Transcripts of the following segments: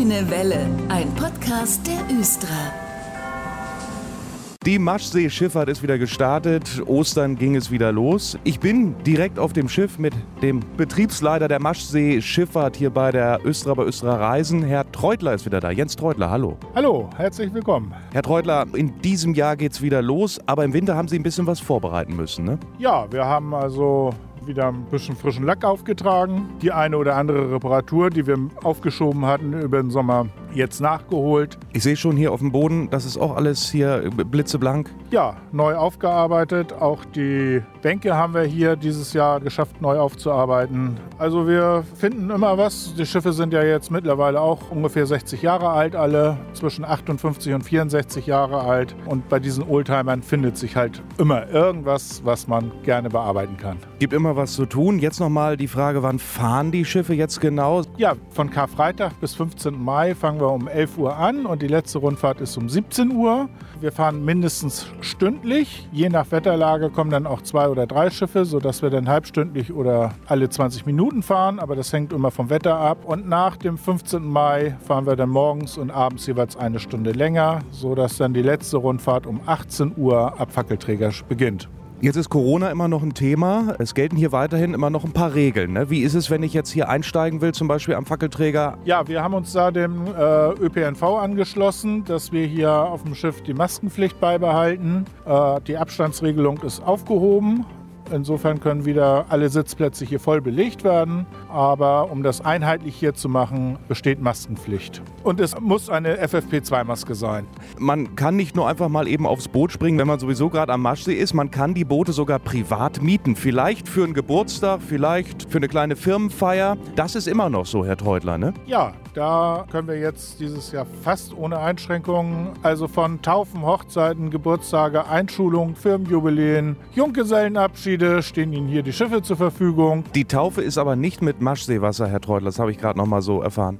Grüne Welle, ein Podcast der Östra. Die Maschsee-Schifffahrt ist wieder gestartet. Ostern ging es wieder los. Ich bin direkt auf dem Schiff mit dem Betriebsleiter der Maschsee-Schifffahrt hier bei der Östra bei Östra Reisen. Herr Treutler ist wieder da. Jens Treutler, hallo. Hallo, herzlich willkommen. Herr Treutler, in diesem Jahr geht es wieder los, aber im Winter haben Sie ein bisschen was vorbereiten müssen, ne? Ja, wir haben also wieder ein bisschen frischen Lack aufgetragen. Die eine oder andere Reparatur, die wir aufgeschoben hatten über den Sommer, jetzt nachgeholt. Ich sehe schon hier auf dem Boden, das ist auch alles hier blitzeblank. Ja, neu aufgearbeitet. Auch die Bänke haben wir hier dieses Jahr geschafft, neu aufzuarbeiten. Also wir finden immer was. Die Schiffe sind ja jetzt mittlerweile auch ungefähr 60 Jahre alt, alle zwischen 58 und 64 Jahre alt. Und bei diesen Oldtimern findet sich halt immer irgendwas, was man gerne bearbeiten kann. Gibt immer was zu tun. Jetzt nochmal die Frage, wann fahren die Schiffe jetzt genau? Ja, von Karfreitag bis 15. Mai fangen wir um 11 Uhr an und die letzte Rundfahrt ist um 17 Uhr. Wir fahren mindestens stündlich. Je nach Wetterlage kommen dann auch zwei oder drei Schiffe, sodass wir dann halbstündlich oder alle 20 Minuten fahren. Aber das hängt immer vom Wetter ab. Und nach dem 15. Mai fahren wir dann morgens und abends jeweils eine Stunde länger, sodass dann die letzte Rundfahrt um 18 Uhr ab Fackelträger beginnt. Jetzt ist Corona immer noch ein Thema. Es gelten hier weiterhin immer noch ein paar Regeln. Ne? Wie ist es, wenn ich jetzt hier einsteigen will, zum Beispiel am Fackelträger? Ja, wir haben uns da dem äh, ÖPNV angeschlossen, dass wir hier auf dem Schiff die Maskenpflicht beibehalten. Äh, die Abstandsregelung ist aufgehoben. Insofern können wieder alle Sitzplätze hier voll belegt werden. Aber um das einheitlich hier zu machen, besteht Maskenpflicht. Und es muss eine FFP2-Maske sein. Man kann nicht nur einfach mal eben aufs Boot springen, wenn man sowieso gerade am Maschsee ist. Man kann die Boote sogar privat mieten. Vielleicht für einen Geburtstag, vielleicht für eine kleine Firmenfeier. Das ist immer noch so, Herr Treutler, ne? Ja, da können wir jetzt dieses Jahr fast ohne Einschränkungen, also von Taufen, Hochzeiten, Geburtstage, Einschulungen, Firmenjubiläen, Junggesellenabschiede stehen Ihnen hier die Schiffe zur Verfügung. Die Taufe ist aber nicht mit Maschseewasser, Herr Treutler, das habe ich gerade noch mal so erfahren.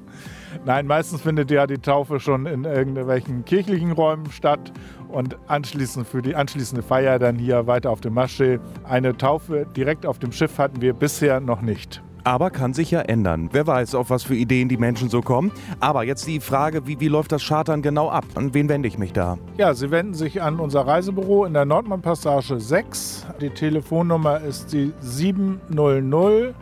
Nein, meistens findet ja die Taufe schon in irgendwelchen kirchlichen Räumen statt und anschließend für die anschließende Feier dann hier weiter auf dem Maschsee. Eine Taufe direkt auf dem Schiff hatten wir bisher noch nicht. Aber kann sich ja ändern. Wer weiß, auf was für Ideen die Menschen so kommen. Aber jetzt die Frage, wie, wie läuft das Chartern genau ab? An wen wende ich mich da? Ja, Sie wenden sich an unser Reisebüro in der Nordmannpassage 6. Die Telefonnummer ist die 700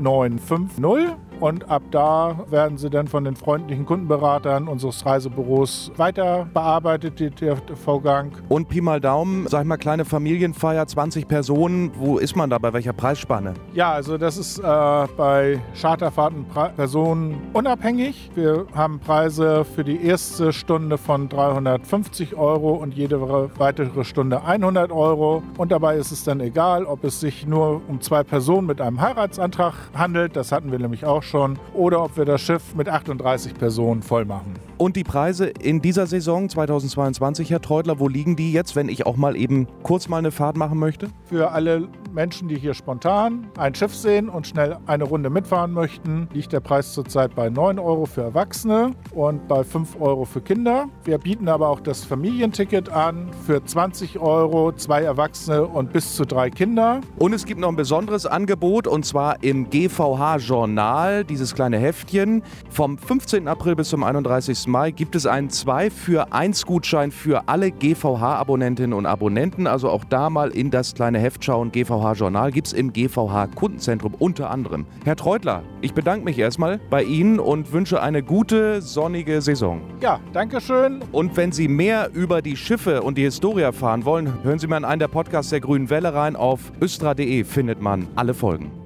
950 und ab da werden sie dann von den freundlichen Kundenberatern unseres Reisebüros weiter bearbeitet, der Vorgang. Und Pi mal Daumen, sag ich mal, kleine Familienfeier, 20 Personen, wo ist man da, bei welcher Preisspanne? Ja, also das ist äh, bei Charterfahrten Personen unabhängig. Wir haben Preise für die erste Stunde von 350 Euro und jede weitere Stunde 100 Euro. Und dabei ist es dann egal, ob es sich nur um zwei Personen mit einem Heiratsantrag handelt, das hatten wir nämlich auch schon, oder ob wir das Schiff mit 38 Personen voll machen. Und die Preise in dieser Saison 2022, Herr Treutler, wo liegen die jetzt, wenn ich auch mal eben kurz mal eine Fahrt machen möchte? Für alle Menschen, die hier spontan ein Schiff sehen und schnell eine Runde mitfahren möchten, liegt der Preis zurzeit bei 9 Euro für Erwachsene und bei 5 Euro für Kinder. Wir bieten aber auch das Familienticket an für 20 Euro, zwei Erwachsene und bis zu drei Kinder. Und es gibt noch ein besonderes Angebot und zwar im GVH-Journal, dieses kleine Heftchen. Vom 15. April bis zum 31. Mai gibt es einen 2 für 1 Gutschein für alle GVH-Abonnentinnen und Abonnenten. Also auch da mal in das kleine Heft schauen. GVH-Journal gibt es im GVH-Kundenzentrum unter anderem. Herr Treutler, ich bedanke mich erstmal bei Ihnen und wünsche eine gute, sonnige Saison. Ja, danke schön. Und wenn Sie mehr über die Schiffe und die Historie erfahren wollen, hören Sie mal in einen der Podcasts der Grünen Welle rein. Auf östra.de findet man alle Folgen.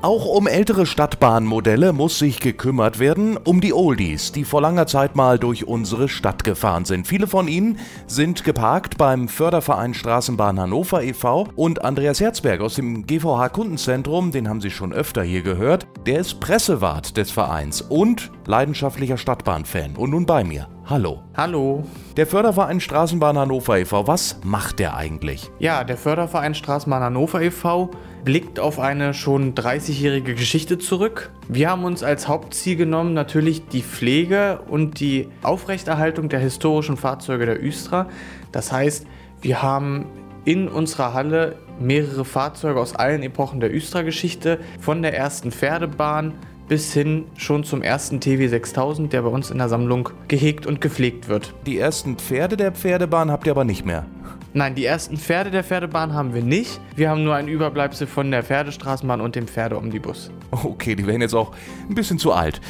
Auch um ältere Stadtbahnmodelle muss sich gekümmert werden, um die Oldies, die vor langer Zeit mal durch unsere Stadt gefahren sind. Viele von ihnen sind geparkt beim Förderverein Straßenbahn Hannover e.V. und Andreas Herzberg aus dem GVH Kundenzentrum, den haben Sie schon öfter hier gehört, der ist Pressewart des Vereins und leidenschaftlicher Stadtbahnfan. Und nun bei mir. Hallo. Hallo. Der Förderverein Straßenbahn Hannover e.V., was macht der eigentlich? Ja, der Förderverein Straßenbahn Hannover e.V. blickt auf eine schon 30-jährige Geschichte zurück. Wir haben uns als Hauptziel genommen natürlich die Pflege und die Aufrechterhaltung der historischen Fahrzeuge der Östra. Das heißt, wir haben in unserer Halle mehrere Fahrzeuge aus allen Epochen der Östra-Geschichte, von der ersten Pferdebahn bis hin schon zum ersten TW 6000, der bei uns in der Sammlung gehegt und gepflegt wird. Die ersten Pferde der Pferdebahn habt ihr aber nicht mehr. Nein, die ersten Pferde der Pferdebahn haben wir nicht. Wir haben nur ein Überbleibsel von der Pferdestraßenbahn und dem Pferdeomnibus. Okay, die wären jetzt auch ein bisschen zu alt.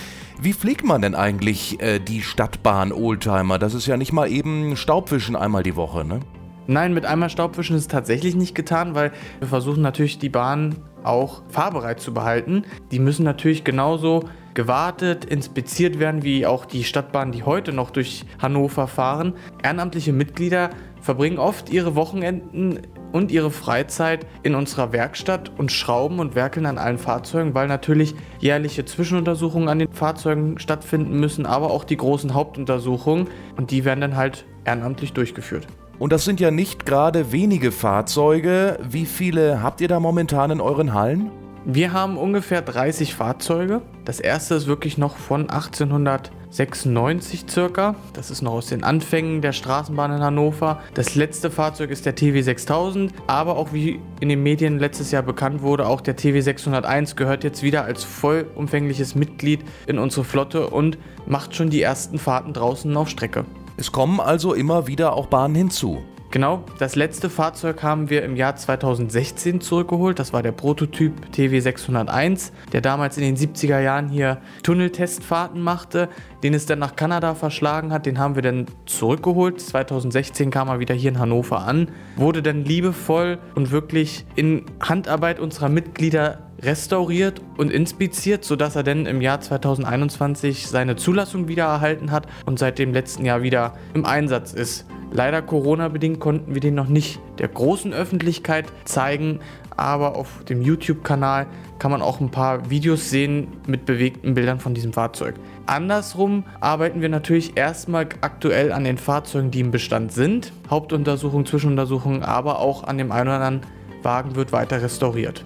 Wie pflegt man denn eigentlich äh, die Stadtbahn Oldtimer? Das ist ja nicht mal eben Staubwischen einmal die Woche, ne? Nein, mit einmal Staubwischen ist es tatsächlich nicht getan, weil wir versuchen natürlich die Bahn auch fahrbereit zu behalten. Die müssen natürlich genauso gewartet, inspiziert werden, wie auch die Stadtbahnen, die heute noch durch Hannover fahren. Ehrenamtliche Mitglieder verbringen oft ihre Wochenenden und ihre Freizeit in unserer Werkstatt und schrauben und werkeln an allen Fahrzeugen, weil natürlich jährliche Zwischenuntersuchungen an den Fahrzeugen stattfinden müssen, aber auch die großen Hauptuntersuchungen und die werden dann halt ehrenamtlich durchgeführt. Und das sind ja nicht gerade wenige Fahrzeuge. Wie viele habt ihr da momentan in euren Hallen? Wir haben ungefähr 30 Fahrzeuge. Das erste ist wirklich noch von 1896 circa. Das ist noch aus den Anfängen der Straßenbahn in Hannover. Das letzte Fahrzeug ist der TW 6000, aber auch wie in den Medien letztes Jahr bekannt wurde, auch der TW 601 gehört jetzt wieder als vollumfängliches Mitglied in unsere Flotte und macht schon die ersten Fahrten draußen auf Strecke. Es kommen also immer wieder auch Bahnen hinzu. Genau, das letzte Fahrzeug haben wir im Jahr 2016 zurückgeholt. Das war der Prototyp TW 601, der damals in den 70er Jahren hier Tunneltestfahrten machte, den es dann nach Kanada verschlagen hat. Den haben wir dann zurückgeholt. 2016 kam er wieder hier in Hannover an, wurde dann liebevoll und wirklich in Handarbeit unserer Mitglieder restauriert und inspiziert, sodass er dann im Jahr 2021 seine Zulassung wieder erhalten hat und seit dem letzten Jahr wieder im Einsatz ist. Leider Corona-bedingt konnten wir den noch nicht der großen Öffentlichkeit zeigen, aber auf dem YouTube-Kanal kann man auch ein paar Videos sehen mit bewegten Bildern von diesem Fahrzeug. Andersrum arbeiten wir natürlich erstmal aktuell an den Fahrzeugen, die im Bestand sind. Hauptuntersuchung, Zwischenuntersuchung, aber auch an dem einen oder anderen Wagen wird weiter restauriert.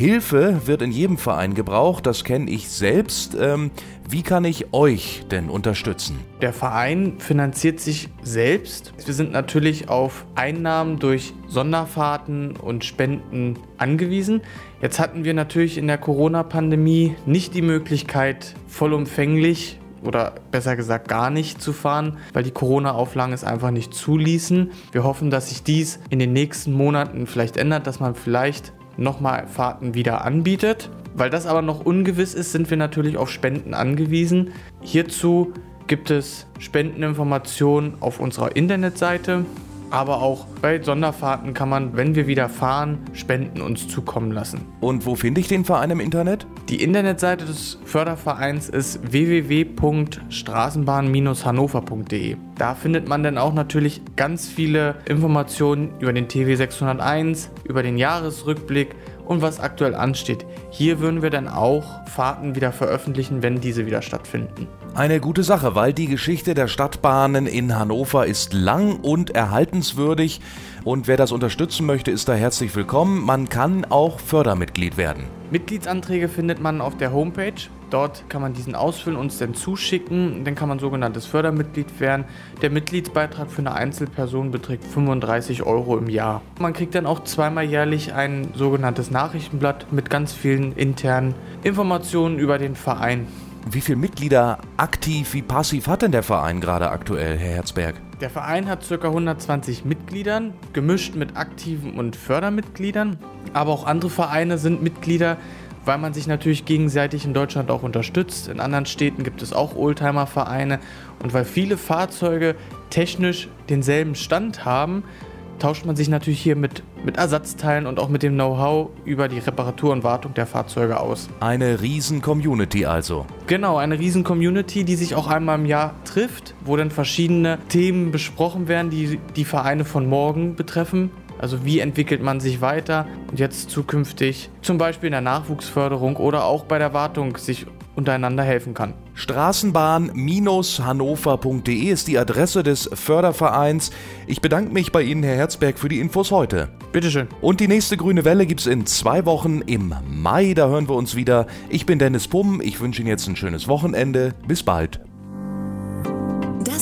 Hilfe wird in jedem Verein gebraucht, das kenne ich selbst. Ähm, wie kann ich euch denn unterstützen? Der Verein finanziert sich selbst. Wir sind natürlich auf Einnahmen durch Sonderfahrten und Spenden angewiesen. Jetzt hatten wir natürlich in der Corona-Pandemie nicht die Möglichkeit, vollumfänglich oder besser gesagt gar nicht zu fahren, weil die Corona-Auflagen es einfach nicht zuließen. Wir hoffen, dass sich dies in den nächsten Monaten vielleicht ändert, dass man vielleicht nochmal Fahrten wieder anbietet. Weil das aber noch ungewiss ist, sind wir natürlich auf Spenden angewiesen. Hierzu gibt es Spendeninformationen auf unserer Internetseite aber auch bei Sonderfahrten kann man, wenn wir wieder fahren, Spenden uns zukommen lassen. Und wo finde ich den Verein im Internet? Die Internetseite des Fördervereins ist www.straßenbahn-hannover.de. Da findet man dann auch natürlich ganz viele Informationen über den TW 601, über den Jahresrückblick und was aktuell ansteht. Hier würden wir dann auch Fahrten wieder veröffentlichen, wenn diese wieder stattfinden. Eine gute Sache, weil die Geschichte der Stadtbahnen in Hannover ist lang und erhaltenswürdig und wer das unterstützen möchte, ist da herzlich willkommen. Man kann auch Fördermitglied werden. Mitgliedsanträge findet man auf der Homepage. Dort kann man diesen ausfüllen, uns dann zuschicken. Dann kann man sogenanntes Fördermitglied werden. Der Mitgliedsbeitrag für eine Einzelperson beträgt 35 Euro im Jahr. Man kriegt dann auch zweimal jährlich ein sogenanntes Nachrichtenblatt mit ganz vielen internen Informationen über den Verein. Wie viele Mitglieder aktiv wie passiv hat denn der Verein gerade aktuell, Herr Herzberg? Der Verein hat ca. 120 Mitgliedern, gemischt mit aktiven und Fördermitgliedern. Aber auch andere Vereine sind Mitglieder, weil man sich natürlich gegenseitig in Deutschland auch unterstützt. In anderen Städten gibt es auch Oldtimer-Vereine und weil viele Fahrzeuge technisch denselben Stand haben, tauscht man sich natürlich hier mit, mit Ersatzteilen und auch mit dem Know-how über die Reparatur und Wartung der Fahrzeuge aus. Eine riesen Community also. Genau, eine riesen Community, die sich auch einmal im Jahr trifft, wo dann verschiedene Themen besprochen werden, die die Vereine von morgen betreffen. Also wie entwickelt man sich weiter und jetzt zukünftig zum Beispiel in der Nachwuchsförderung oder auch bei der Wartung sich untereinander helfen kann. Straßenbahn-hannover.de ist die Adresse des Fördervereins. Ich bedanke mich bei Ihnen, Herr Herzberg, für die Infos heute. Bitteschön. Und die nächste grüne Welle gibt es in zwei Wochen im Mai. Da hören wir uns wieder. Ich bin Dennis Pumm. Ich wünsche Ihnen jetzt ein schönes Wochenende. Bis bald.